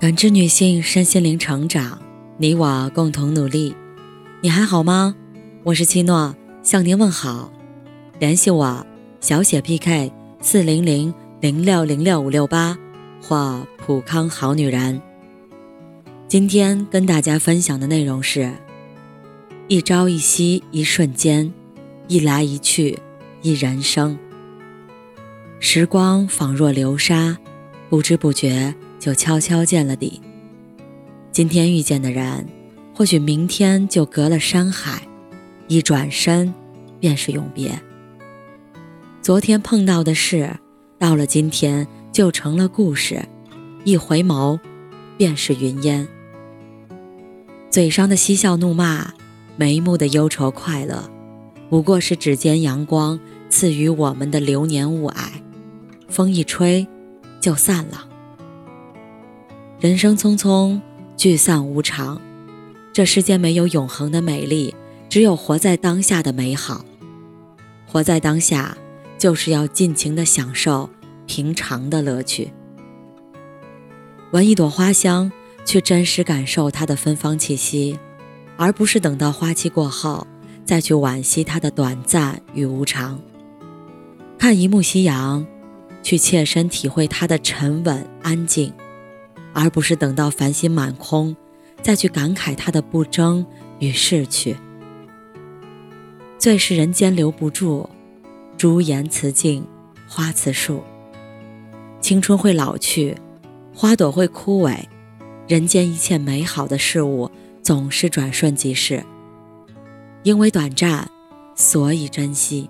感知女性身心灵成长，你我共同努力。你还好吗？我是七诺，向您问好。联系我：小写 PK 四零零零六零六五六八或普康好女人。今天跟大家分享的内容是：一朝一夕，一瞬间，一来一去，一人生。时光仿若流沙，不知不觉。就悄悄见了底。今天遇见的人，或许明天就隔了山海，一转身便是永别。昨天碰到的事，到了今天就成了故事，一回眸便是云烟。嘴上的嬉笑怒骂，眉目的忧愁快乐，不过是指尖阳光赐予我们的流年雾霭，风一吹就散了。人生匆匆，聚散无常。这世间没有永恒的美丽，只有活在当下的美好。活在当下，就是要尽情的享受平常的乐趣。闻一朵花香，去真实感受它的芬芳气息，而不是等到花期过后再去惋惜它的短暂与无常。看一幕夕阳，去切身体会它的沉稳安静。而不是等到繁星满空，再去感慨它的不争与逝去。最是人间留不住，朱颜辞镜，花辞树。青春会老去，花朵会枯萎，人间一切美好的事物总是转瞬即逝。因为短暂，所以珍惜；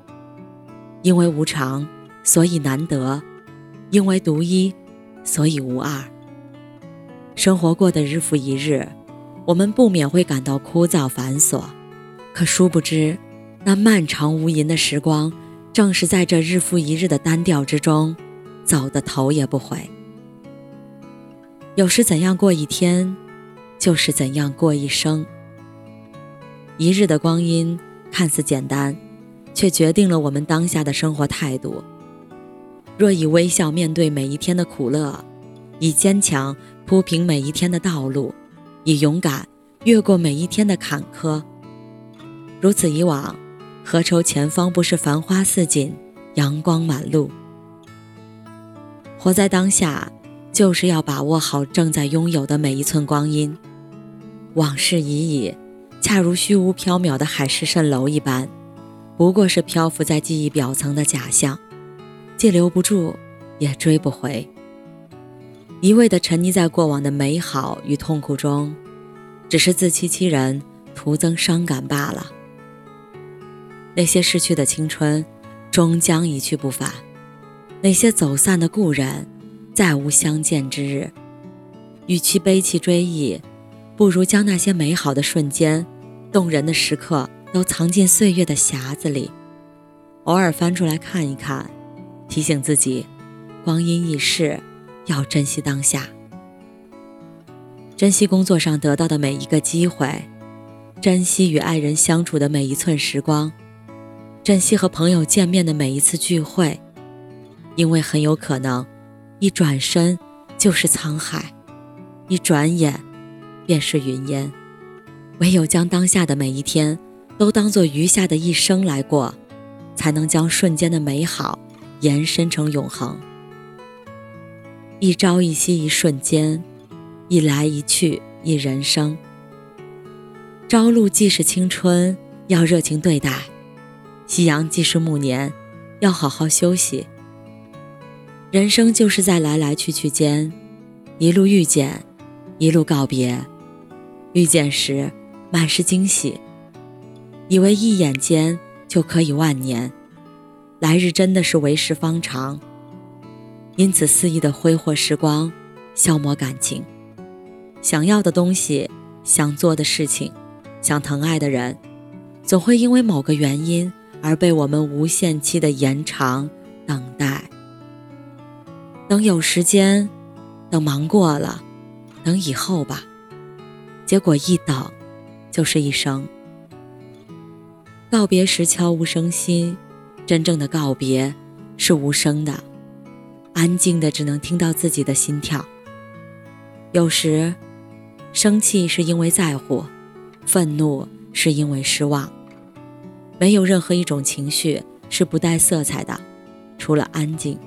因为无常，所以难得；因为独一，所以无二。生活过得日复一日，我们不免会感到枯燥繁琐，可殊不知，那漫长无垠的时光，正是在这日复一日的单调之中，走得头也不回。有时怎样过一天，就是怎样过一生。一日的光阴看似简单，却决定了我们当下的生活态度。若以微笑面对每一天的苦乐，以坚强。铺平每一天的道路，以勇敢越过每一天的坎坷。如此以往，何愁前方不是繁花似锦、阳光满路？活在当下，就是要把握好正在拥有的每一寸光阴。往事已矣，恰如虚无缥缈的海市蜃楼一般，不过是漂浮在记忆表层的假象，既留不住，也追不回。一味地沉溺在过往的美好与痛苦中，只是自欺欺人，徒增伤感罢了。那些逝去的青春，终将一去不返；那些走散的故人，再无相见之日。与其悲戚追忆，不如将那些美好的瞬间、动人的时刻，都藏进岁月的匣子里，偶尔翻出来看一看，提醒自己：光阴易逝。要珍惜当下，珍惜工作上得到的每一个机会，珍惜与爱人相处的每一寸时光，珍惜和朋友见面的每一次聚会，因为很有可能，一转身就是沧海，一转眼便是云烟。唯有将当下的每一天都当做余下的一生来过，才能将瞬间的美好延伸成永恒。一朝一夕，一瞬间；一来一去，一人生。朝露既是青春，要热情对待；夕阳既是暮年，要好好休息。人生就是在来来去去间，一路遇见，一路告别。遇见时，满是惊喜，以为一眼间就可以万年，来日真的是为时方长。因此肆意的挥霍时光，消磨感情。想要的东西，想做的事情，想疼爱的人，总会因为某个原因而被我们无限期的延长等待。等有时间，等忙过了，等以后吧。结果一等，就是一生。告别时悄无声息，真正的告别是无声的。安静的，只能听到自己的心跳。有时，生气是因为在乎，愤怒是因为失望。没有任何一种情绪是不带色彩的，除了安静。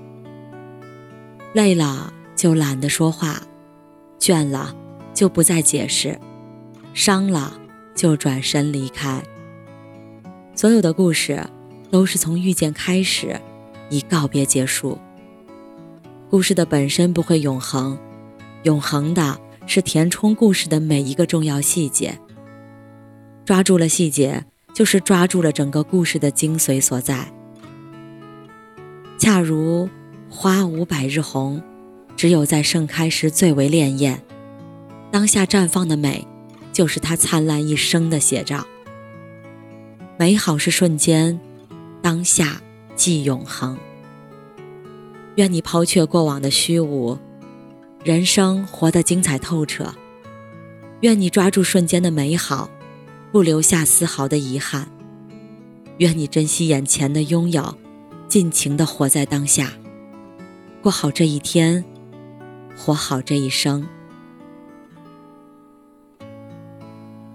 累了就懒得说话，倦了就不再解释，伤了就转身离开。所有的故事都是从遇见开始，以告别结束。故事的本身不会永恒。永恒的是填充故事的每一个重要细节。抓住了细节，就是抓住了整个故事的精髓所在。恰如花无百日红，只有在盛开时最为潋滟。当下绽放的美，就是它灿烂一生的写照。美好是瞬间，当下即永恒。愿你抛却过往的虚无。人生活得精彩透彻，愿你抓住瞬间的美好，不留下丝毫的遗憾。愿你珍惜眼前的拥有，尽情的活在当下，过好这一天，活好这一生。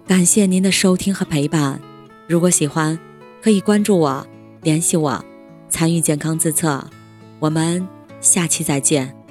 感谢您的收听和陪伴，如果喜欢，可以关注我，联系我，参与健康自测。我们下期再见。